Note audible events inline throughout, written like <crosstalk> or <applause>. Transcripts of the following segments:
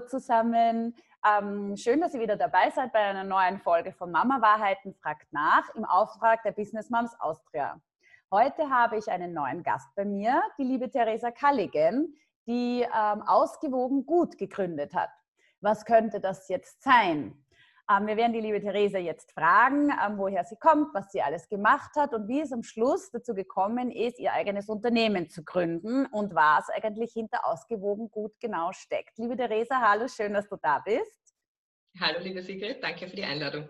Zusammen. Ähm, schön, dass ihr wieder dabei seid bei einer neuen Folge von Mama Wahrheiten fragt nach im Auftrag der Business Moms Austria. Heute habe ich einen neuen Gast bei mir, die liebe Theresa Kalligen, die ähm, ausgewogen gut gegründet hat. Was könnte das jetzt sein? Ähm, wir werden die liebe Therese jetzt fragen, ähm, woher sie kommt, was sie alles gemacht hat und wie es am Schluss dazu gekommen ist, ihr eigenes Unternehmen zu gründen und was eigentlich hinter ausgewogen gut genau steckt. Liebe Theresa, hallo, schön, dass du da bist. Hallo, liebe Sigrid, danke für die Einladung.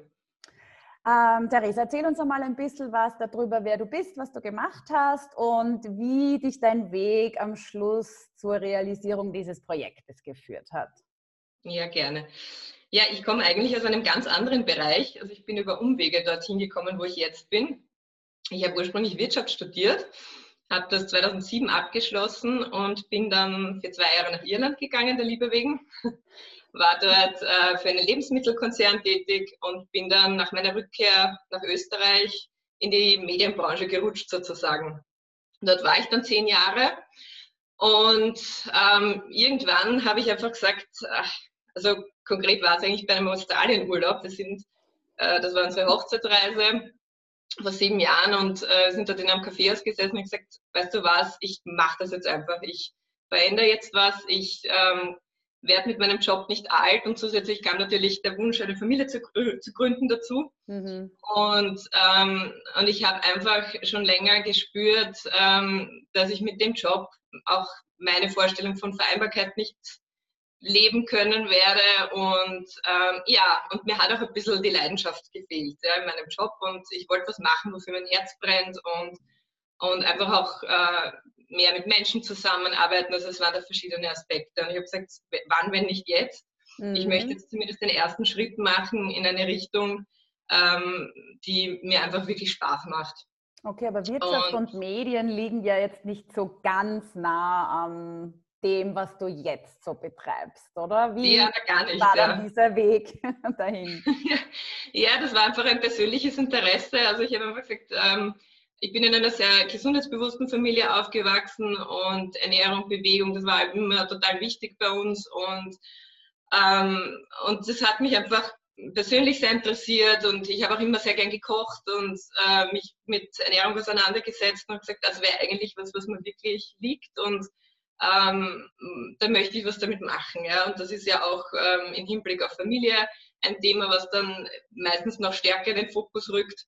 Ähm, Theresa, erzähl uns einmal ein bisschen was darüber, wer du bist, was du gemacht hast und wie dich dein Weg am Schluss zur Realisierung dieses Projektes geführt hat. Ja, gerne. Ja, ich komme eigentlich aus einem ganz anderen Bereich. Also ich bin über Umwege dorthin gekommen, wo ich jetzt bin. Ich habe ursprünglich Wirtschaft studiert, habe das 2007 abgeschlossen und bin dann für zwei Jahre nach Irland gegangen, der Liebe wegen. <laughs> War dort äh, für einen Lebensmittelkonzern tätig und bin dann nach meiner Rückkehr nach Österreich in die Medienbranche gerutscht sozusagen. Dort war ich dann zehn Jahre und ähm, irgendwann habe ich einfach gesagt, ach, also konkret war es eigentlich bei einem Australienurlaub. Sind, äh, das war unsere Hochzeitreise vor sieben Jahren und äh, sind dort in einem Café ausgesessen und gesagt, weißt du was, ich mache das jetzt einfach. Ich verändere jetzt was. Ich ähm, werde mit meinem Job nicht alt und zusätzlich kam natürlich der Wunsch, eine Familie zu, zu gründen dazu. Mhm. Und, ähm, und ich habe einfach schon länger gespürt, ähm, dass ich mit dem Job auch meine Vorstellung von Vereinbarkeit nicht leben können werde. Und ähm, ja, und mir hat auch ein bisschen die Leidenschaft gefehlt ja, in meinem Job. Und ich wollte was machen, wofür mein Herz brennt und, und einfach auch äh, mehr mit Menschen zusammenarbeiten. Also es waren da verschiedene Aspekte. Und ich habe gesagt, wann, wenn nicht jetzt? Mhm. Ich möchte jetzt zumindest den ersten Schritt machen in eine Richtung, ähm, die mir einfach wirklich Spaß macht. Okay, aber Wirtschaft und, und Medien liegen ja jetzt nicht so ganz nah am dem, was du jetzt so betreibst, oder? Wie ja, gar nicht, war ja. dann dieser Weg <laughs> dahin? <laughs> ja, das war einfach ein persönliches Interesse. Also ich habe einfach gesagt, ähm, ich bin in einer sehr gesundheitsbewussten Familie aufgewachsen und Ernährung, Bewegung, das war immer total wichtig bei uns und, ähm, und das hat mich einfach persönlich sehr interessiert und ich habe auch immer sehr gern gekocht und äh, mich mit Ernährung auseinandergesetzt und gesagt, das wäre eigentlich was, was mir wirklich liegt und ähm, da möchte ich was damit machen. Ja? Und das ist ja auch ähm, im Hinblick auf Familie ein Thema, was dann meistens noch stärker in den Fokus rückt.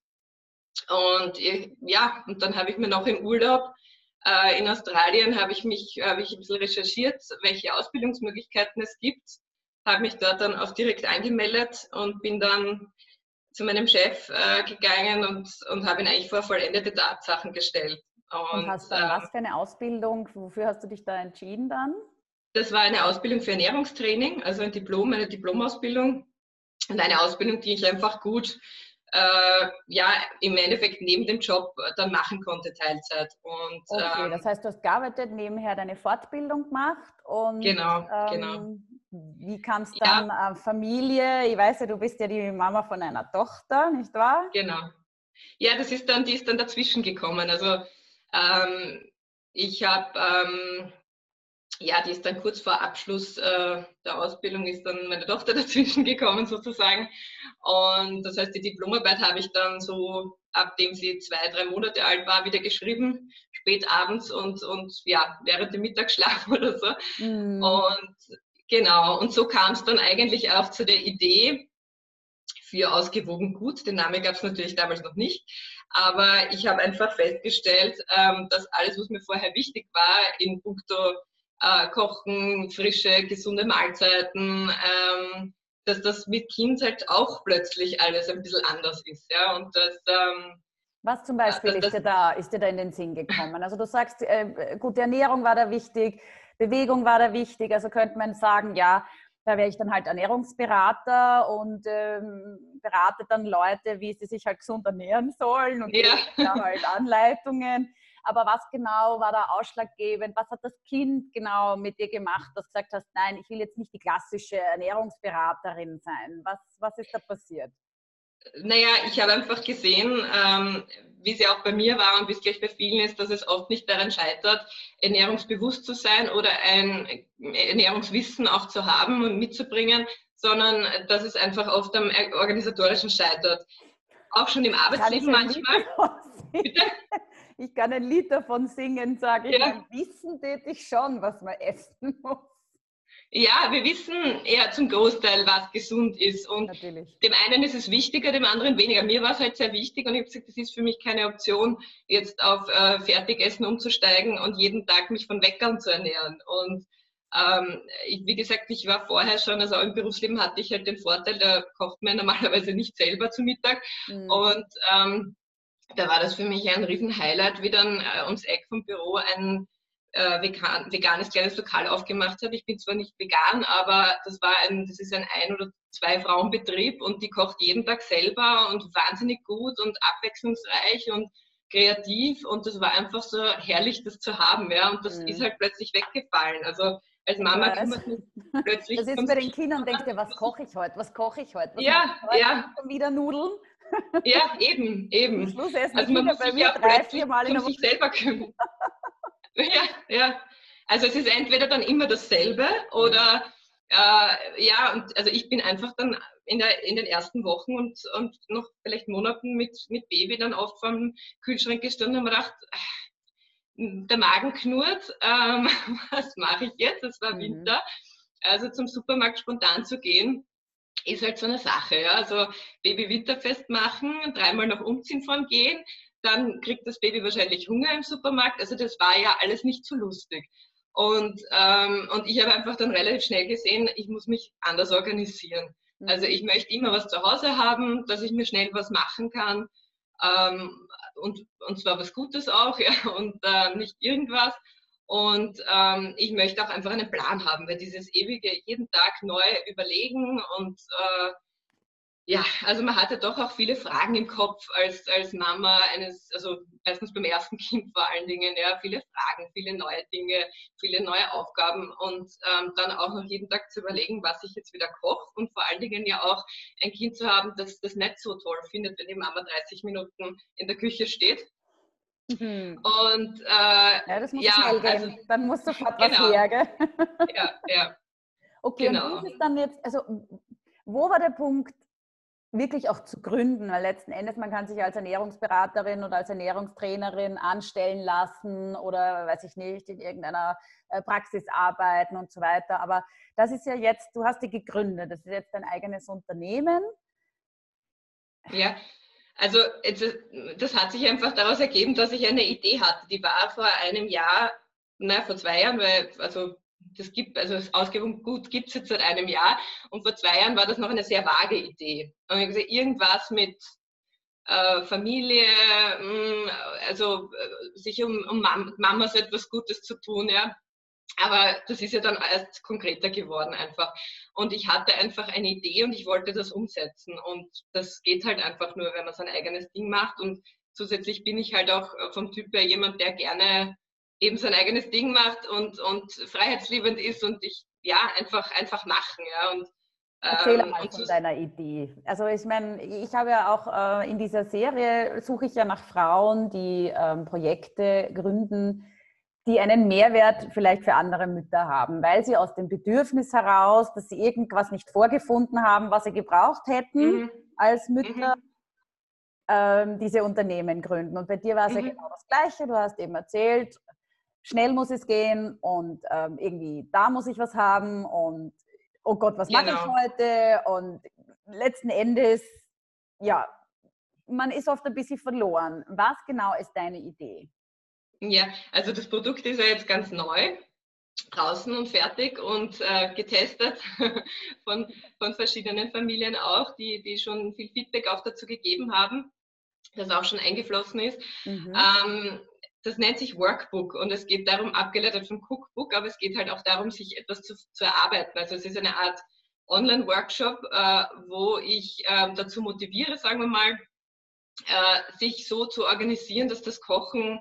Und ja, und dann habe ich mir noch im Urlaub äh, in Australien habe ich mich habe ich ein bisschen recherchiert, welche Ausbildungsmöglichkeiten es gibt, habe mich dort dann auch direkt angemeldet und bin dann zu meinem Chef äh, gegangen und, und habe ihn eigentlich vor vollendete Tatsachen gestellt. Und, und hast dann äh, was für eine Ausbildung? Wofür hast du dich da entschieden dann? Das war eine Ausbildung für Ernährungstraining, also ein Diplom, eine Diplomausbildung und eine Ausbildung, die ich einfach gut äh, ja, im Endeffekt neben dem Job dann machen konnte, Teilzeit. Und, okay, ähm, das heißt, du hast gearbeitet, nebenher deine Fortbildung gemacht und genau, ähm, genau. wie kam es dann ja. äh, Familie? Ich weiß ja, du bist ja die Mama von einer Tochter, nicht wahr? Genau. Ja, das ist dann, die ist dann dazwischen gekommen. Also ähm, ich habe, ähm, ja, die ist dann kurz vor Abschluss äh, der Ausbildung, ist dann meine Tochter <laughs> dazwischen gekommen sozusagen. Und das heißt, die Diplomarbeit habe ich dann so, abdem sie zwei, drei Monate alt war, wieder geschrieben, spät abends und, und ja, während dem Mittagsschlaf <laughs> oder so. Mhm. Und genau, und so kam es dann eigentlich auch zu der Idee, für ausgewogen gut. Den Namen gab es natürlich damals noch nicht. Aber ich habe einfach festgestellt, ähm, dass alles, was mir vorher wichtig war, in puncto äh, Kochen, frische, gesunde Mahlzeiten, ähm, dass das mit Kind halt auch plötzlich alles ein bisschen anders ist. Ja? Und das, ähm, was zum Beispiel das, ist, dir da, ist dir da in den Sinn gekommen? Also du sagst, äh, gute Ernährung war da wichtig, Bewegung war da wichtig. Also könnte man sagen, ja, da wäre ich dann halt Ernährungsberater und ähm, berate dann Leute, wie sie sich halt gesund ernähren sollen und ja. da halt Anleitungen. Aber was genau war da ausschlaggebend? Was hat das Kind genau mit dir gemacht, dass du gesagt hast, nein, ich will jetzt nicht die klassische Ernährungsberaterin sein? Was, was ist da passiert? Naja, ich habe einfach gesehen, ähm, wie es ja auch bei mir war und wie es gleich bei vielen ist, dass es oft nicht daran scheitert, ernährungsbewusst zu sein oder ein Ernährungswissen auch zu haben und mitzubringen, sondern dass es einfach oft am organisatorischen scheitert. Auch schon im Arbeitsleben manchmal. Bitte? Ich kann ein Lied davon singen, sage ich. Ja. Wissen täte ich schon, was man essen muss. Ja, wir wissen eher zum Großteil, was gesund ist. Und Natürlich. dem einen ist es wichtiger, dem anderen weniger. Mir war es halt sehr wichtig und ich habe gesagt, das ist für mich keine Option, jetzt auf äh, Fertigessen umzusteigen und jeden Tag mich von Weckern zu ernähren. Und ähm, ich, wie gesagt, ich war vorher schon, also im Berufsleben hatte ich halt den Vorteil, da kocht man <laughs> normalerweise nicht selber zu Mittag. Mhm. Und ähm, da war das für mich ein Riesen-Highlight, wie dann äh, ums Eck vom Büro ein äh, vegan, veganes kleines Lokal aufgemacht hat. Ich bin zwar nicht vegan, aber das war ein, das ist ein ein oder zwei Frauenbetrieb und die kocht jeden Tag selber und wahnsinnig gut und abwechslungsreich und kreativ und das war einfach so herrlich, das zu haben, ja. Und das mhm. ist halt plötzlich weggefallen. Also als Mama kümmert man <laughs> plötzlich. Das ist bei den Kindern, denkt ihr, was koche ich heute? Was koche ich heute? Was ja, heute? ja. Wieder Nudeln? Ja, eben, eben. Schluss essen also man muss sich ja drei, in um sich selber kümmern. Ja, ja. Also es ist entweder dann immer dasselbe oder äh, ja, und also ich bin einfach dann in, der, in den ersten Wochen und, und noch vielleicht Monaten mit, mit Baby dann oft vom Kühlschrank gestanden und habe gedacht, der Magen knurrt, ähm, <laughs> was mache ich jetzt? Es war mhm. Winter. Also zum Supermarkt spontan zu gehen, ist halt so eine Sache. Ja? Also Baby Winterfest machen, dreimal noch umziehen vorm Gehen, dann kriegt das Baby wahrscheinlich Hunger im Supermarkt. Also das war ja alles nicht so lustig. Und, ähm, und ich habe einfach dann relativ schnell gesehen, ich muss mich anders organisieren. Mhm. Also ich möchte immer was zu Hause haben, dass ich mir schnell was machen kann. Ähm, und, und zwar was Gutes auch, <laughs> ja, und äh, nicht irgendwas. Und ähm, ich möchte auch einfach einen Plan haben, weil dieses ewige jeden Tag neu überlegen und äh, ja, also man hatte doch auch viele Fragen im Kopf als, als Mama eines, also erstens beim ersten <laughs> Kind vor allen Dingen, ja, viele Fragen, viele neue Dinge, viele neue Aufgaben und ähm, dann auch noch jeden Tag zu überlegen, was ich jetzt wieder koche und vor allen Dingen ja auch ein Kind zu haben, das das nicht so toll findet, wenn die Mama 30 Minuten in der Küche steht. Mhm. Und äh, ja, das muss ja, schnell gehen. Also, dann musst du sofort genau. was her, gell? Ja, ja. Okay, genau. und ist dann jetzt, also wo war der Punkt, wirklich auch zu gründen, weil letzten Endes man kann sich als Ernährungsberaterin oder als Ernährungstrainerin anstellen lassen oder weiß ich nicht, in irgendeiner äh, Praxis arbeiten und so weiter. Aber das ist ja jetzt, du hast die gegründet, das ist jetzt dein eigenes Unternehmen. Ja, also das hat sich einfach daraus ergeben, dass ich eine Idee hatte. Die war vor einem Jahr, na, vor zwei Jahren, weil also das gibt, also das Ausgebung gut gibt es jetzt seit einem Jahr. Und vor zwei Jahren war das noch eine sehr vage Idee. Und ich gesagt, irgendwas mit äh, Familie, mh, hm, also äh, sich um, um Mam Mamas etwas Gutes zu tun, ja. Aber das ist ja dann erst konkreter geworden einfach. Und ich hatte einfach eine Idee und ich wollte das umsetzen. Und das geht halt einfach nur, wenn man sein eigenes Ding macht. Und zusätzlich bin ich halt auch vom Typ her jemand, der gerne eben sein eigenes Ding macht und, und freiheitsliebend ist und ich, ja, einfach, einfach machen, ja. Und, Erzähl ähm, mal von deiner Idee. Also ich meine, ich habe ja auch äh, in dieser Serie, suche ich ja nach Frauen, die ähm, Projekte gründen, die einen Mehrwert vielleicht für andere Mütter haben, weil sie aus dem Bedürfnis heraus, dass sie irgendwas nicht vorgefunden haben, was sie gebraucht hätten mhm. als Mütter, mhm. ähm, diese Unternehmen gründen. Und bei dir war es mhm. ja genau das Gleiche. Du hast eben erzählt, schnell muss es gehen und ähm, irgendwie da muss ich was haben und oh Gott, was genau. mache ich genau. heute? Und letzten Endes, ja, man ist oft ein bisschen verloren. Was genau ist deine Idee? Ja, also das Produkt ist ja jetzt ganz neu draußen und fertig und äh, getestet <laughs> von, von verschiedenen Familien auch, die, die schon viel Feedback auch dazu gegeben haben, das auch schon eingeflossen ist. Mhm. Ähm, das nennt sich Workbook und es geht darum, abgeleitet vom Cookbook, aber es geht halt auch darum, sich etwas zu, zu erarbeiten. Also es ist eine Art Online-Workshop, äh, wo ich äh, dazu motiviere, sagen wir mal, äh, sich so zu organisieren, dass das Kochen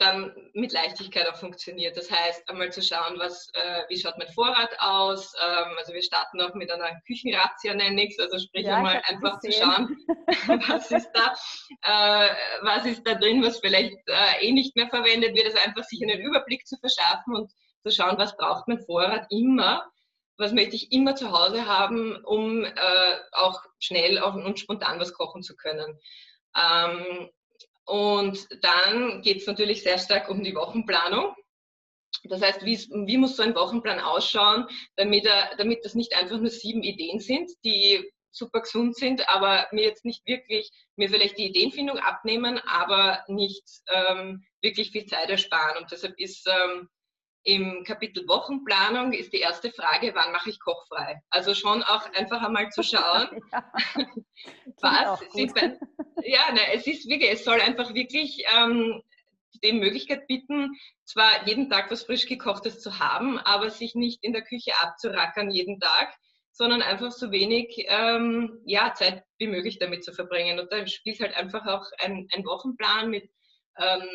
dann mit Leichtigkeit auch funktioniert. Das heißt, einmal zu schauen, was, äh, wie schaut mein Vorrat aus. Ähm, also wir starten auch mit einer Küchenrazzia, nenne ich es. Also sprich ja, einmal einfach zu schauen, <laughs> was ist da, äh, was ist da drin, was vielleicht äh, eh nicht mehr verwendet wird. Also einfach sich einen Überblick zu verschaffen und zu schauen, was braucht mein Vorrat immer. Was möchte ich immer zu Hause haben, um äh, auch schnell und spontan was kochen zu können. Ähm, und dann geht es natürlich sehr stark um die Wochenplanung. Das heißt, wie, wie, muss so ein Wochenplan ausschauen, damit, er, damit das nicht einfach nur sieben Ideen sind, die super gesund sind, aber mir jetzt nicht wirklich, mir vielleicht die Ideenfindung abnehmen, aber nicht ähm, wirklich viel Zeit ersparen. Und deshalb ist ähm, im Kapitel Wochenplanung ist die erste Frage, wann mache ich kochfrei? Also schon auch einfach einmal zu schauen, <laughs> ja, <laughs> was sind bei, ja, ne, es ist wirklich, es soll einfach wirklich ähm, die Möglichkeit bieten, zwar jeden Tag was frisch gekochtes zu haben, aber sich nicht in der Küche abzurackern jeden Tag, sondern einfach so wenig ähm, ja, Zeit wie möglich damit zu verbringen. Und da spielt halt einfach auch ein, ein Wochenplan mit ähm,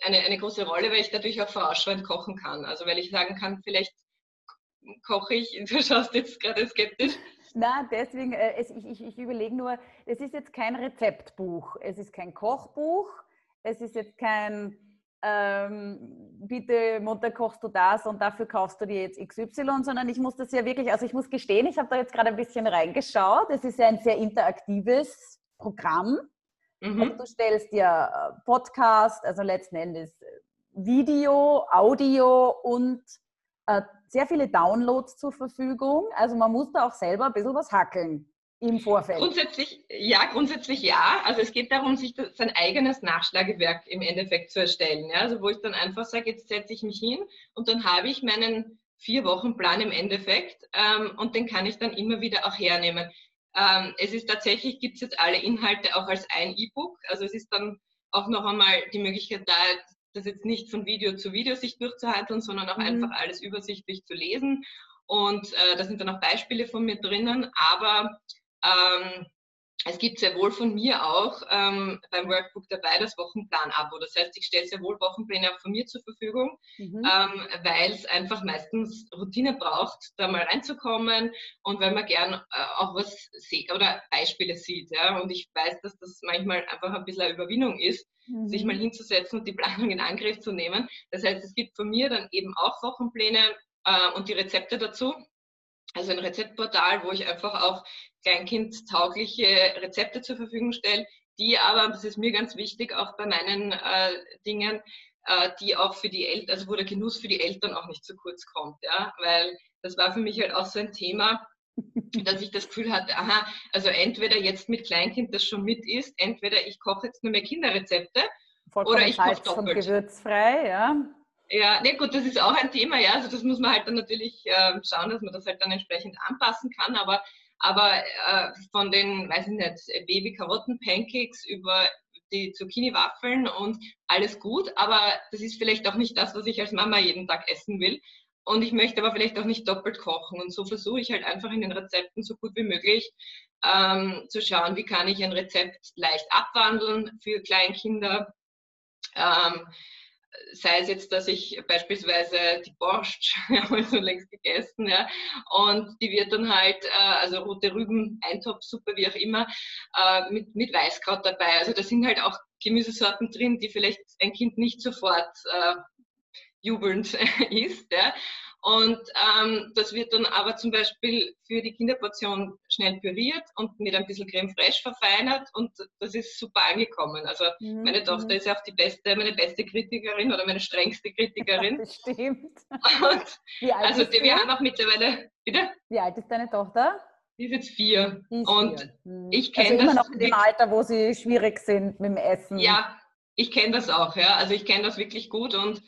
eine, eine große Rolle, weil ich dadurch auch vorausschauend kochen kann. Also weil ich sagen kann, vielleicht koche ich, <laughs> du schaust jetzt gerade skeptisch. Na, deswegen, äh, es, ich, ich, ich überlege nur, es ist jetzt kein Rezeptbuch, es ist kein Kochbuch, es ist jetzt kein, ähm, bitte Mutter kochst du das und dafür kaufst du dir jetzt XY, sondern ich muss das ja wirklich, also ich muss gestehen, ich habe da jetzt gerade ein bisschen reingeschaut, es ist ja ein sehr interaktives Programm. Mhm. Also du stellst dir äh, Podcast, also letzten Endes äh, Video, Audio und äh, sehr viele Downloads zur Verfügung. Also man muss da auch selber ein bisschen was hackeln im Vorfeld. Grundsätzlich, ja, grundsätzlich ja. Also es geht darum, sich das, sein eigenes Nachschlagewerk im Endeffekt zu erstellen. Ja? Also wo ich dann einfach sage, jetzt setze ich mich hin und dann habe ich meinen vier Wochen Plan im Endeffekt ähm, und den kann ich dann immer wieder auch hernehmen. Ähm, es ist tatsächlich, gibt es jetzt alle Inhalte auch als ein E-Book. Also es ist dann auch noch einmal die Möglichkeit da, das jetzt nicht von Video zu Video sich durchzuhalten, sondern auch mhm. einfach alles übersichtlich zu lesen. Und äh, da sind dann auch Beispiele von mir drinnen. Aber ähm, es gibt sehr wohl von mir auch ähm, beim Workbook dabei das Wochenplan-Abo. Das heißt, ich stelle sehr wohl Wochenpläne auch von mir zur Verfügung, mhm. ähm, weil es einfach meistens Routine braucht, da mal reinzukommen und weil man gern äh, auch was sieht oder Beispiele sieht. Ja? Und ich weiß, dass das manchmal einfach ein bisschen eine Überwindung ist, mhm. sich mal hinzusetzen und die <laughs> Planung in Angriff zu nehmen. Das heißt, es gibt von mir dann eben auch Wochenpläne äh, und die Rezepte dazu. Also ein Rezeptportal, wo ich einfach auch kleinkindtaugliche Rezepte zur Verfügung stelle, die aber, das ist mir ganz wichtig, auch bei meinen äh, Dingen, äh, die auch für die Eltern, also wo der Genuss für die Eltern auch nicht zu kurz kommt, ja, weil das war für mich halt auch so ein Thema, <laughs> dass ich das Gefühl hatte, aha, also entweder jetzt mit Kleinkind das schon mit ist, entweder ich koche jetzt nur mehr Kinderrezepte Vollkommen oder ich koche doppelt. Und gewürzfrei, ja. Ja, ne, gut, das ist auch ein Thema, ja. Also das muss man halt dann natürlich äh, schauen, dass man das halt dann entsprechend anpassen kann. Aber, aber äh, von den, weiß ich nicht, Baby-Karotten-Pancakes über die Zucchini-Waffeln und alles gut, aber das ist vielleicht auch nicht das, was ich als Mama jeden Tag essen will. Und ich möchte aber vielleicht auch nicht doppelt kochen. Und so versuche ich halt einfach in den Rezepten so gut wie möglich ähm, zu schauen, wie kann ich ein Rezept leicht abwandeln für Kleinkinder. Ähm, sei es jetzt, dass ich beispielsweise die Borscht, <laughs> habe so längst gegessen, ja, und die wird dann halt, äh, also rote Rüben, Eintopfsuppe, wie auch immer, äh, mit, mit Weißkraut dabei. Also da sind halt auch Gemüsesorten drin, die vielleicht ein Kind nicht sofort äh, jubelnd <laughs> isst. Ja. Und ähm, das wird dann aber zum Beispiel für die Kinderportion schnell püriert und mit ein bisschen Creme fraiche verfeinert und das ist super angekommen. Also mhm. meine Tochter ist ja auch die beste, meine beste Kritikerin oder meine strengste Kritikerin. <laughs> das stimmt. Und also die, wir haben auch mittlerweile, bitte? Wie alt ist deine Tochter? Die ist jetzt vier. Ist und vier. Mhm. ich kenne also das. immer noch in dem Alter, wo sie schwierig sind mit dem Essen. Ja, ich kenne das auch, ja. Also ich kenne das wirklich gut und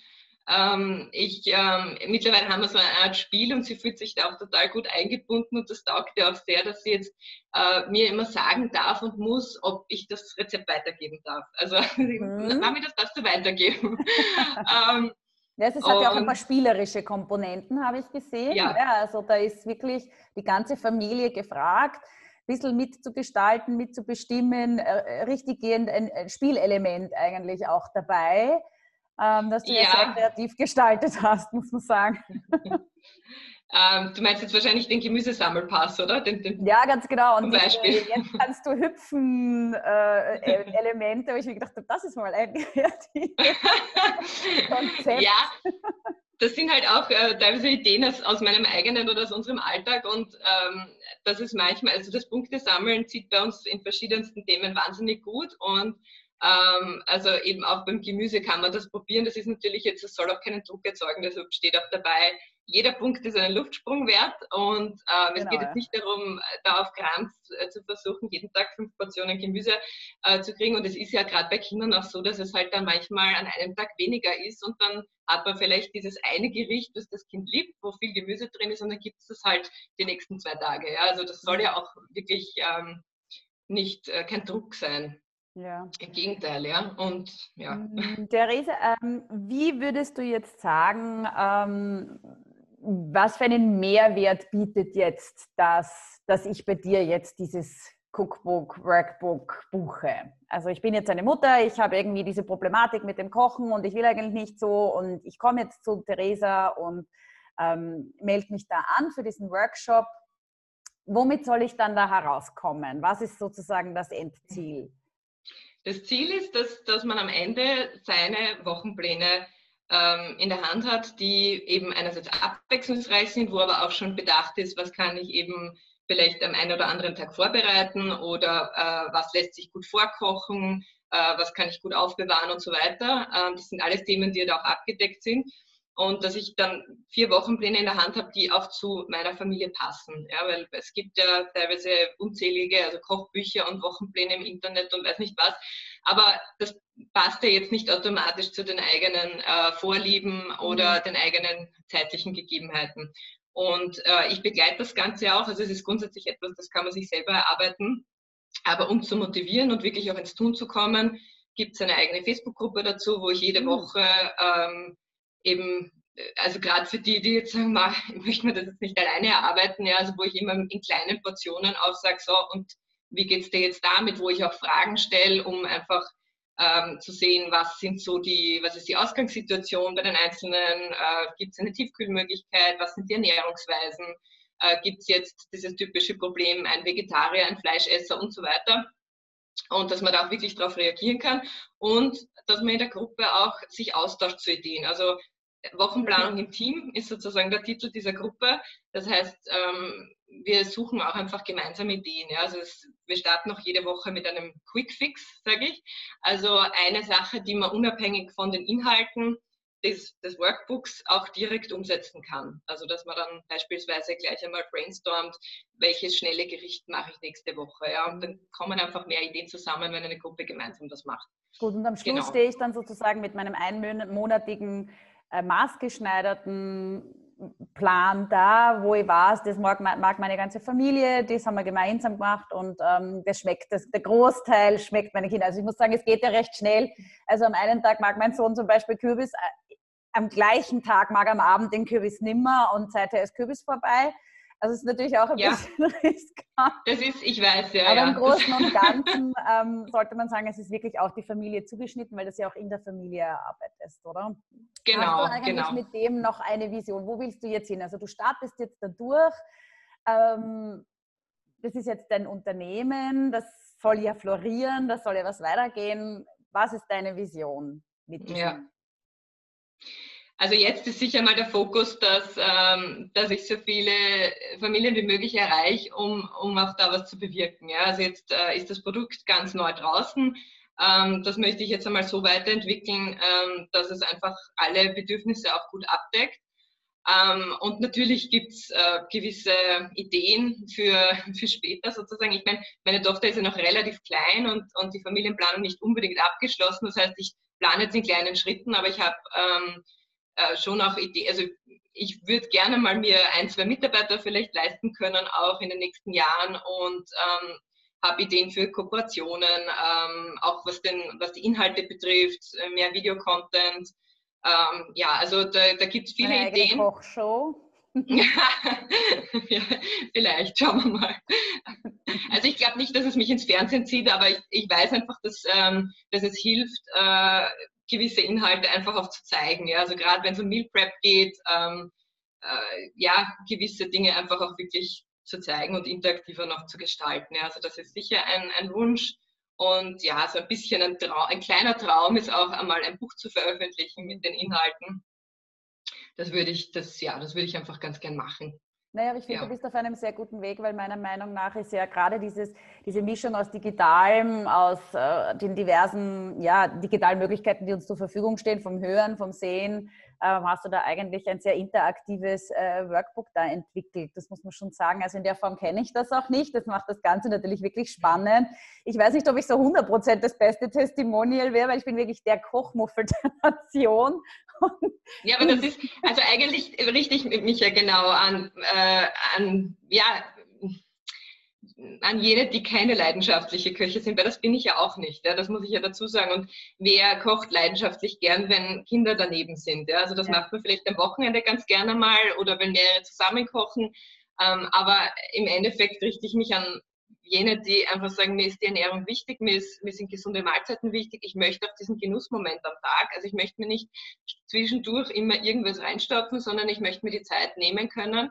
ähm, ich, ähm, mittlerweile haben wir so eine Art Spiel und sie fühlt sich da auch total gut eingebunden und das taugt ihr auch sehr, dass sie jetzt äh, mir immer sagen darf und muss, ob ich das Rezept weitergeben darf. Also, <laughs> mhm. Mami, das darfst du weitergeben. <laughs> ähm, ja, es hat ja auch ein paar spielerische Komponenten, habe ich gesehen. Ja. ja. also da ist wirklich die ganze Familie gefragt, ein bisschen mitzugestalten, mitzubestimmen, äh, richtig gehend ein Spielelement eigentlich auch dabei. Ähm, dass du ja. sehr kreativ gestaltet hast, muss man sagen. <laughs> Ähm, du meinst jetzt wahrscheinlich den Gemüsesammelpass, oder? Den, den ja, ganz genau. Und Beispiel. Diese, jetzt <laughs> kannst du hüpfen äh, Elemente, wo ich mir gedacht habe, das ist mal ein <laughs> kreatives Konzept. Ja, das sind halt auch äh, teilweise Ideen aus, aus, meinem eigenen oder aus unserem Alltag und ähm, das ist manchmal, also das Punktesammeln zieht bei uns in verschiedensten Themen wahnsinnig gut und ähm, also eben auch beim Gemüse kann man das probieren. Das ist natürlich jetzt, es soll auch keinen Druck erzeugen, deshalb steht auch dabei, jeder Punkt ist einen Luftsprung wert und ähm, genau, es geht jetzt nicht darum, da auf Krampf äh, zu versuchen, jeden Tag fünf Portionen Gemüse äh, zu kriegen. Und es ist ja gerade bei Kindern auch so, dass es halt dann manchmal an einem Tag weniger ist und dann hat man vielleicht dieses eine Gericht, das das Kind liebt, wo viel Gemüse drin ist und dann gibt es das halt die nächsten zwei Tage. Ja? Also das soll ja auch wirklich ähm, nicht äh, kein Druck sein. Ja. Im Gegenteil, ja. Und ja. Mm, Therese, ähm, wie würdest du jetzt sagen, ähm, was für einen Mehrwert bietet jetzt das, dass ich bei dir jetzt dieses Cookbook, Workbook buche? Also ich bin jetzt eine Mutter, ich habe irgendwie diese Problematik mit dem Kochen und ich will eigentlich nicht so und ich komme jetzt zu Theresa und ähm, melde mich da an für diesen Workshop. Womit soll ich dann da herauskommen? Was ist sozusagen das Endziel? Das Ziel ist, dass, dass man am Ende seine Wochenpläne ähm, in der Hand hat, die eben einerseits abwechslungsreich sind, wo aber auch schon bedacht ist, was kann ich eben vielleicht am einen oder anderen Tag vorbereiten oder äh, was lässt sich gut vorkochen, äh, was kann ich gut aufbewahren und so weiter. Ähm, das sind alles Themen, die da auch abgedeckt sind und dass ich dann vier Wochenpläne in der Hand habe, die auch zu meiner Familie passen. Ja, weil es gibt ja teilweise unzählige, also Kochbücher und Wochenpläne im Internet und weiß nicht was. Aber das passt ja jetzt nicht automatisch zu den eigenen äh, Vorlieben oder mhm. den eigenen zeitlichen Gegebenheiten. Und äh, ich begleite das Ganze auch. Also es ist grundsätzlich etwas, das kann man sich selber erarbeiten. Aber um zu motivieren und wirklich auch ins Tun zu kommen, gibt es eine eigene Facebook-Gruppe dazu, wo ich jede mhm. Woche ähm, eben, also gerade für die, die jetzt sagen, ich möchte mir das jetzt nicht alleine erarbeiten, ja, also wo ich immer in kleinen Portionen auch sage, so, und wie geht es dir jetzt damit, wo ich auch Fragen stelle, um einfach ähm, zu sehen, was sind so die, was ist die Ausgangssituation bei den Einzelnen, äh, gibt es eine Tiefkühlmöglichkeit, was sind die Ernährungsweisen, äh, gibt es jetzt dieses typische Problem, ein Vegetarier, ein Fleischesser und so weiter. Und dass man da auch wirklich darauf reagieren kann und dass man in der Gruppe auch sich austauscht zu Ideen. Also Wochenplanung im Team ist sozusagen der Titel dieser Gruppe. Das heißt, ähm, wir suchen auch einfach gemeinsame Ideen. Also es, wir starten auch jede Woche mit einem Quick Fix, sage ich. Also eine Sache, die man unabhängig von den Inhalten des, des, Workbooks auch direkt umsetzen kann. Also dass man dann beispielsweise gleich einmal brainstormt, welches schnelle Gericht mache ich nächste Woche. Ja. Und dann kommen einfach mehr Ideen zusammen, wenn eine Gruppe gemeinsam das macht. Gut, und am Schluss genau. stehe ich dann sozusagen mit meinem einmonatigen äh, maßgeschneiderten Plan da, wo ich weiß, das mag, mag, meine ganze Familie, das haben wir gemeinsam gemacht und ähm, das schmeckt, das, der Großteil schmeckt meine Kinder. Also ich muss sagen, es geht ja recht schnell. Also am einen Tag mag mein Sohn zum Beispiel Kürbis, äh, am gleichen Tag mag er am Abend den Kürbis nimmer und seither ist Kürbis vorbei. Also es ist natürlich auch ein ja. bisschen <laughs> riskant. Das ist, ich weiß, ja. Aber ja. im Großen und <laughs> Ganzen ähm, sollte man sagen, es ist wirklich auch die Familie zugeschnitten, weil das ja auch in der Familie erarbeitest, oder? Genau, Hast du eigentlich genau. mit dem noch eine Vision? Wo willst du jetzt hin? Also du startest jetzt da durch. Ähm, das ist jetzt dein Unternehmen, das soll ja florieren, das soll ja was weitergehen. Was ist deine Vision mit diesem? Ja. Also jetzt ist sicher mal der Fokus, dass, ähm, dass ich so viele Familien wie möglich erreiche, um, um auch da was zu bewirken. Ja? Also jetzt äh, ist das Produkt ganz neu draußen. Ähm, das möchte ich jetzt einmal so weiterentwickeln, ähm, dass es einfach alle Bedürfnisse auch gut abdeckt. Ähm, und natürlich gibt's äh, gewisse Ideen für, für später sozusagen. Ich meine, meine Tochter ist ja noch relativ klein und, und die Familienplanung nicht unbedingt abgeschlossen. Das heißt, ich plane jetzt in kleinen Schritten, aber ich habe ähm, äh, schon auch Ideen, also ich würde gerne mal mir ein, zwei Mitarbeiter vielleicht leisten können, auch in den nächsten Jahren und ähm, habe Ideen für Kooperationen, ähm, auch was, den, was die Inhalte betrifft, äh, mehr Videocontent. Ähm, ja, also da, da gibt es viele Eine Ideen. Kochshow. <laughs> ja, vielleicht, schauen wir mal. Also ich glaube nicht, dass es mich ins Fernsehen zieht, aber ich, ich weiß einfach, dass, ähm, dass es hilft, äh, gewisse Inhalte einfach auch zu zeigen. Ja? Also gerade wenn es um Meal Prep geht, ähm, äh, ja, gewisse Dinge einfach auch wirklich zu zeigen und interaktiver noch zu gestalten. Ja? Also das ist sicher ein, ein Wunsch. Und ja, so ein bisschen ein, Traum, ein kleiner Traum ist auch einmal ein Buch zu veröffentlichen mit den Inhalten. Das würde ich, das, ja, das würde ich einfach ganz gern machen. Naja, aber ich finde, ja. du bist auf einem sehr guten Weg, weil meiner Meinung nach ist ja gerade dieses, diese Mischung aus Digitalem, aus äh, den diversen ja, digitalen Möglichkeiten, die uns zur Verfügung stehen, vom Hören, vom Sehen, ähm, hast du da eigentlich ein sehr interaktives äh, Workbook da entwickelt. Das muss man schon sagen. Also in der Form kenne ich das auch nicht. Das macht das Ganze natürlich wirklich spannend. Ich weiß nicht, ob ich so 100% das beste Testimonial wäre, weil ich bin wirklich der Kochmuffel <laughs> der Nation. Ja, <laughs> aber das ist, also eigentlich richte ich mich ja genau an, äh, an ja, an jene, die keine leidenschaftliche Köche sind, weil das bin ich ja auch nicht. Ja, das muss ich ja dazu sagen. Und wer kocht leidenschaftlich gern, wenn Kinder daneben sind? Ja? Also das ja. macht man vielleicht am Wochenende ganz gerne mal oder wenn mehrere zusammen kochen. Ähm, aber im Endeffekt richte ich mich an jene, die einfach sagen, mir ist die Ernährung wichtig, mir, ist, mir sind gesunde Mahlzeiten wichtig, ich möchte auch diesen Genussmoment am Tag. Also ich möchte mir nicht zwischendurch immer irgendwas reinstopfen, sondern ich möchte mir die Zeit nehmen können.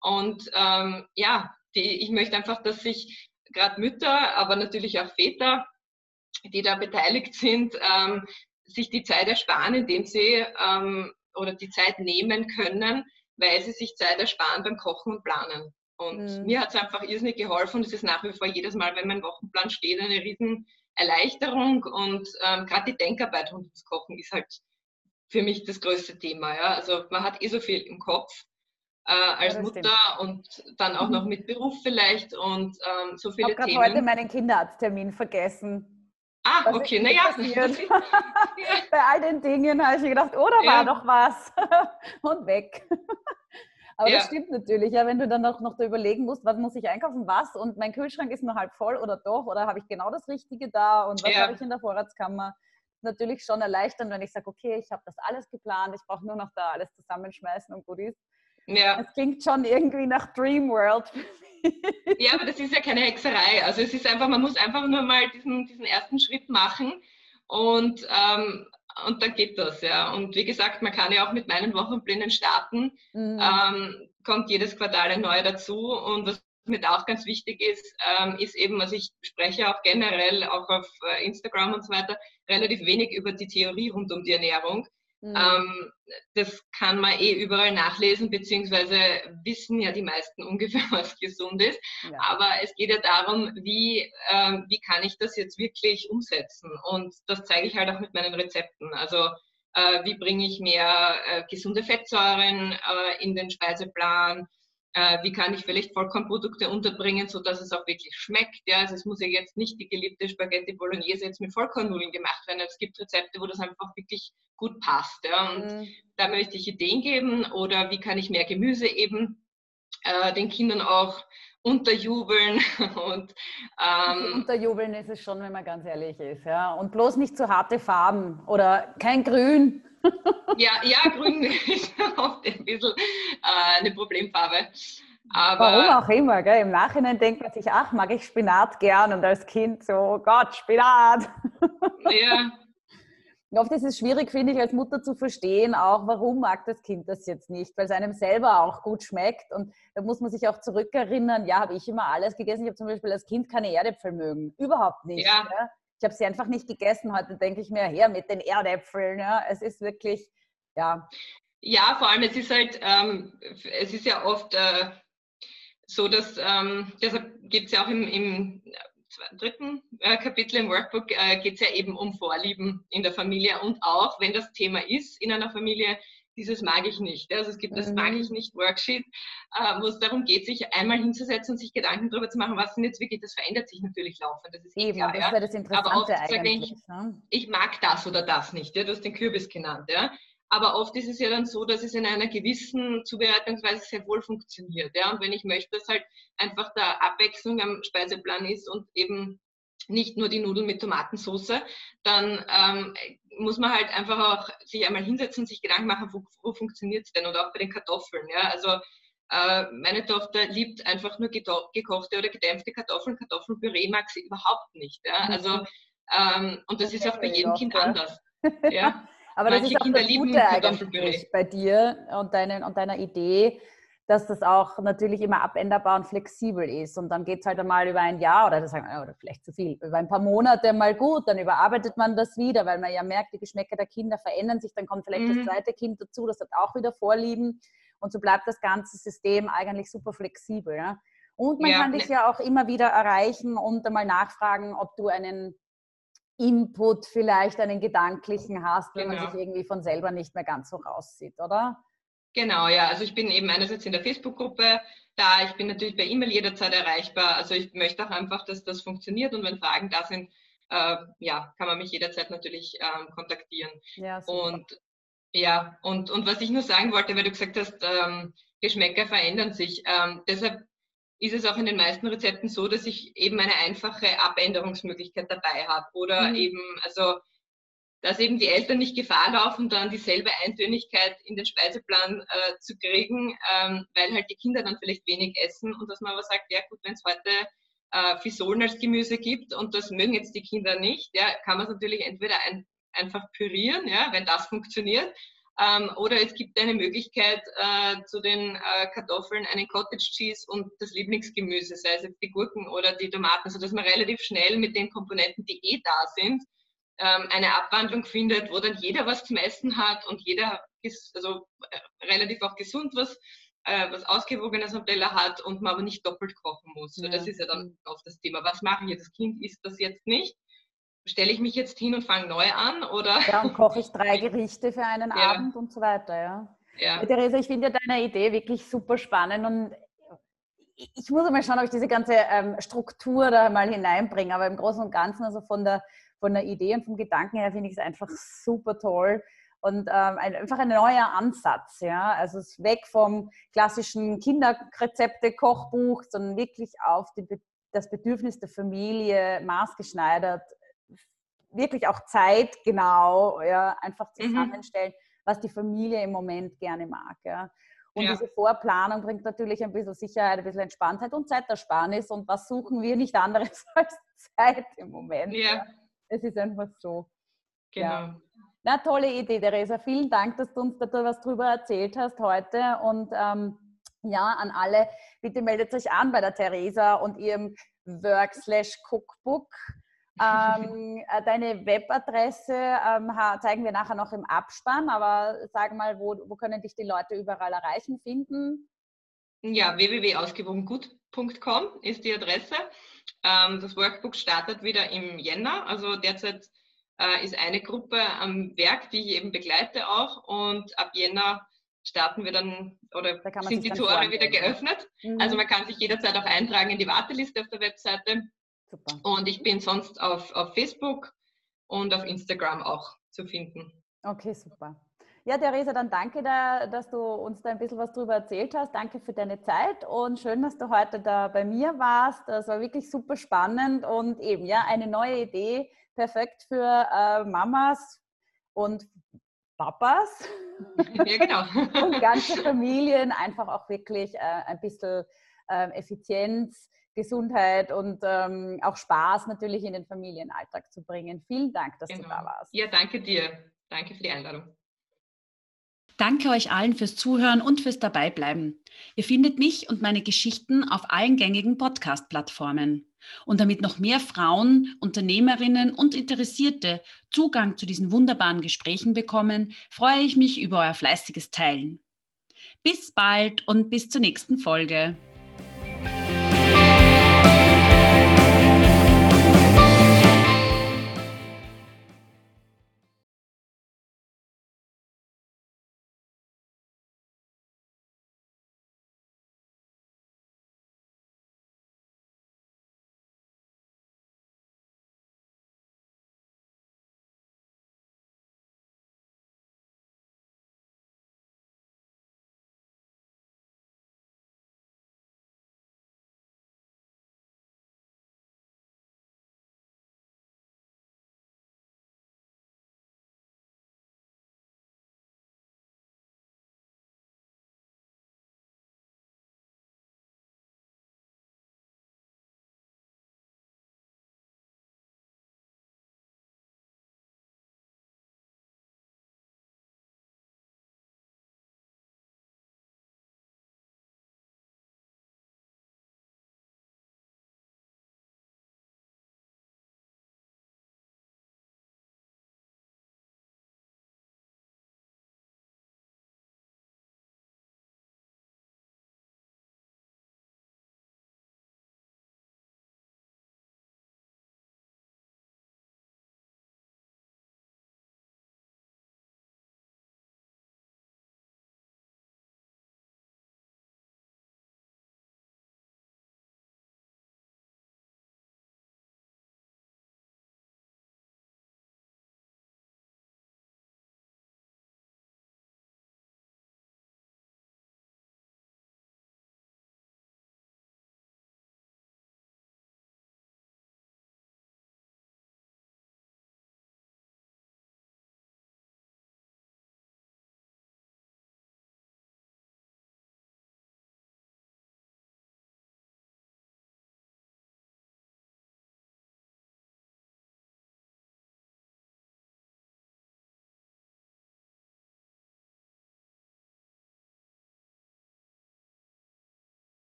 Und ähm, ja, die, ich möchte einfach, dass sich gerade Mütter, aber natürlich auch Väter, die da beteiligt sind, ähm, sich die Zeit ersparen, indem sie ähm, oder die Zeit nehmen können, weil sie sich Zeit ersparen beim Kochen und Planen. Und mhm. mir hat es einfach irrsinnig geholfen und es ist nach wie vor jedes Mal, wenn mein Wochenplan steht, eine riesen Erleichterung und ähm, gerade die Denkarbeit rund ums Kochen ist halt für mich das größte Thema. Ja? Also man hat eh so viel im Kopf äh, als ja, Mutter stimmt. und dann auch noch mit Beruf vielleicht und ähm, so viele ich Themen. Ich habe heute meinen Kinderarzttermin vergessen. Ah, Was okay, naja. <laughs> <laughs> Bei all den Dingen habe ich gedacht, oh, da ja. war doch was. <laughs> und weg. Aber ja. das stimmt natürlich, ja, wenn du dann auch noch da überlegen musst, was muss ich einkaufen, was und mein Kühlschrank ist nur halb voll oder doch oder habe ich genau das Richtige da und was ja. habe ich in der Vorratskammer. Natürlich schon erleichternd, wenn ich sage, okay, ich habe das alles geplant, ich brauche nur noch da alles zusammenschmeißen und gut ist. Ja. Das klingt schon irgendwie nach Dream World. ja, aber das ist ja keine Hexerei. Also es ist einfach, man muss einfach nur mal diesen, diesen ersten Schritt machen und, ähm, und dann geht das, ja. Und wie gesagt, man kann ja auch mit meinen Wochenplänen starten. Mhm. Ähm, kommt jedes Quartal ein neuer dazu und was mir da auch ganz wichtig ist, ähm, ist eben, also ich spreche auch generell, auch auf äh, Instagram und so weiter, relativ wenig über die Theorie rund um die Ernährung. Mhm. Ähm, das kann man eh überall nachlesen, beziehungsweise wissen ja die meisten <laughs> ungefähr, was gesund ist. Ja. Aber es geht ja darum, wie, ähm, wie kann ich das jetzt wirklich umsetzen? Und das zeige ich halt auch mit meinen Rezepten. Also äh, wie bringe ich mehr äh, gesunde Fettsäuren äh, in den Speiseplan? Äh, wie kann ich vielleicht Vollkornprodukte unterbringen, sodass es auch wirklich schmeckt. Ja? Also es muss ja jetzt nicht die geliebte Spaghetti Bolognese jetzt mit Vollkornnudeln gemacht werden. Es gibt Rezepte, wo das einfach wirklich gut passt. Ja? Und mhm. da möchte ich Ideen geben oder wie kann ich mehr Gemüse eben äh, den Kindern auch unterjubeln <laughs> und ähm, unterjubeln ist es schon, wenn man ganz ehrlich ist, ja. Und bloß nicht zu harte Farben oder kein Grün ja, ja, grün ist <laughs> oft ein bisschen äh, eine Problemfarbe. Aber Warum auch immer, gell? im Nachhinein denkt man sich, ach, mag ich Spinat gern und als Kind so, oh Gott, Spinat. <laughs> Ja. Oft ist es schwierig, finde ich, als Mutter zu verstehen, auch warum mag das Kind das jetzt nicht, weil es einem selber auch gut schmeckt. Und da muss man sich auch zurückerinnern, ja, habe ich immer alles gegessen. Ich habe zum Beispiel als Kind keine Erdäpfel mögen. Überhaupt nicht. Ja. ja? Ich habe sie einfach nicht gegessen. Heute denke ich mir, her mit den Erdäpfeln. Ja. Es ist wirklich, ja. Ja, vor allem, es ist halt, ähm, es ist ja oft äh, so, dass, ähm, deshalb gibt es ja auch im, im dritten äh, Kapitel im Workbook, äh, geht es ja eben um Vorlieben in der Familie und auch, wenn das Thema ist in einer Familie, dieses mag ich nicht. Also es gibt das mag ich mhm. nicht Worksheet, äh, wo es darum geht, sich einmal hinzusetzen und sich Gedanken darüber zu machen, was denn jetzt wirklich, das verändert sich natürlich laufend. Das ist eh Eben, klar, das ja. das Interessante Aber oft eigentlich. Ich, ne? ich mag das oder das nicht. Ja? Du hast den Kürbis genannt. Ja? Aber oft ist es ja dann so, dass es in einer gewissen Zubereitungsweise sehr wohl funktioniert. Ja? Und wenn ich möchte, dass halt einfach da Abwechslung am Speiseplan ist und eben nicht nur die Nudeln mit Tomatensauce, dann ähm, muss man halt einfach auch sich einmal hinsetzen und sich Gedanken machen, wo, wo funktioniert es denn? Und auch bei den Kartoffeln. Ja? Also äh, meine Tochter liebt einfach nur gekochte oder gedämpfte Kartoffeln. Kartoffelpüree mag sie überhaupt nicht. Ja? Also, ähm, und das ist auch bei jedem Kind anders. <laughs> Ja. Aber Manche das ist auch Kinder das Gute eigentlich bei dir und, deine, und deiner Idee, dass das auch natürlich immer abänderbar und flexibel ist. Und dann geht es halt einmal über ein Jahr oder, das, oder vielleicht zu viel, über ein paar Monate mal gut, dann überarbeitet man das wieder, weil man ja merkt, die Geschmäcker der Kinder verändern sich, dann kommt vielleicht mhm. das zweite Kind dazu, das hat auch wieder Vorlieben. Und so bleibt das ganze System eigentlich super flexibel. Ja? Und man ja, kann dich ne. ja auch immer wieder erreichen und einmal nachfragen, ob du einen Input vielleicht, einen gedanklichen hast, wenn genau. man sich irgendwie von selber nicht mehr ganz so raussieht, oder? Genau, ja. Also ich bin eben einerseits in der Facebook-Gruppe da. Ich bin natürlich per E-Mail jederzeit erreichbar. Also ich möchte auch einfach, dass das funktioniert und wenn Fragen da sind, äh, ja, kann man mich jederzeit natürlich ähm, kontaktieren. Ja, und ja, und, und was ich nur sagen wollte, weil du gesagt hast, ähm, Geschmäcker verändern sich. Ähm, deshalb ist es auch in den meisten Rezepten so, dass ich eben eine einfache Abänderungsmöglichkeit dabei habe. Oder mhm. eben, also dass eben die Eltern nicht Gefahr laufen, dann dieselbe Eintönigkeit in den Speiseplan äh, zu kriegen, ähm, weil halt die Kinder dann vielleicht wenig essen und dass man aber sagt, ja gut, wenn es heute äh, Fisolen als Gemüse gibt und das mögen jetzt die Kinder nicht, ja, kann man es natürlich entweder ein, einfach pürieren, ja, wenn das funktioniert, ähm, oder es gibt eine Möglichkeit, äh, zu den äh, Kartoffeln einen Cottage Cheese und das Lieblingsgemüse, sei es die Gurken oder die Tomaten, sodass man relativ schnell mit den Komponenten, die eh da sind, eine Abwandlung findet, wo dann jeder was zum Essen hat und jeder ist also äh, relativ auch gesund was, äh, was Ausgewogenes am Teller hat und man aber nicht doppelt kochen muss. Ja. Das ist ja dann oft das Thema. Was mache ich jetzt? Das Kind isst das jetzt nicht. Stelle ich mich jetzt hin und fange neu an? Oder? Ja, und koche ich drei <laughs> Gerichte für einen ja. Abend und so weiter, ja. ja. Theresa, ich finde ja deine Idee wirklich super spannend und ich muss mal schauen, ob ich diese ganze ähm, Struktur da mal hineinbringe, aber im Großen und Ganzen, also von der von der Idee und vom Gedanken her finde ich es einfach super toll und ähm, ein, einfach ein neuer Ansatz. Ja? Also es ist weg vom klassischen Kinderrezepte-Kochbuch, sondern wirklich auf die, das Bedürfnis der Familie maßgeschneidert, wirklich auch zeitgenau ja? einfach mhm. zusammenstellen, mhm. was die Familie im Moment gerne mag. Ja? Und ja. diese Vorplanung bringt natürlich ein bisschen Sicherheit, ein bisschen Entspanntheit und Zeitersparnis. Und was suchen wir nicht anderes <laughs> als Zeit im Moment? Ja. ja. Es ist einfach so. Genau. Ja. Na, tolle Idee, Theresa. Vielen Dank, dass du uns da was drüber erzählt hast heute. Und ähm, ja, an alle, bitte meldet euch an bei der Theresa und ihrem Work-Cookbook. <laughs> ähm, äh, deine Webadresse ähm, zeigen wir nachher noch im Abspann, aber sag mal, wo, wo können dich die Leute überall erreichen, finden? Ja, www.ausgewogengut.com ist die Adresse. Ähm, das Workbook startet wieder im Jänner. Also derzeit äh, ist eine Gruppe am Werk, die ich eben begleite auch. Und ab Jänner starten wir dann oder da sind die Tore wieder geöffnet. Mhm. Also man kann sich jederzeit auch eintragen in die Warteliste auf der Webseite. Super. Und ich bin sonst auf, auf Facebook und auf Instagram auch zu finden. Okay, super. Ja, Theresa, dann danke, da, dass du uns da ein bisschen was drüber erzählt hast. Danke für deine Zeit und schön, dass du heute da bei mir warst. Das war wirklich super spannend und eben ja eine neue Idee, perfekt für äh, Mamas und Papas. <laughs> Ja, genau. <laughs> und ganze Familien einfach auch wirklich äh, ein bisschen äh, Effizienz, Gesundheit und ähm, auch Spaß natürlich in den Familienalltag zu bringen. Vielen Dank, dass genau. du da warst. Ja, danke dir. Danke für die Einladung. Danke euch allen fürs Zuhören und fürs Dabeibleiben. Ihr findet mich und meine Geschichten auf allen gängigen Podcast-Plattformen. Und damit noch mehr Frauen, Unternehmerinnen und Interessierte Zugang zu diesen wunderbaren Gesprächen bekommen, freue ich mich über euer fleißiges Teilen. Bis bald und bis zur nächsten Folge.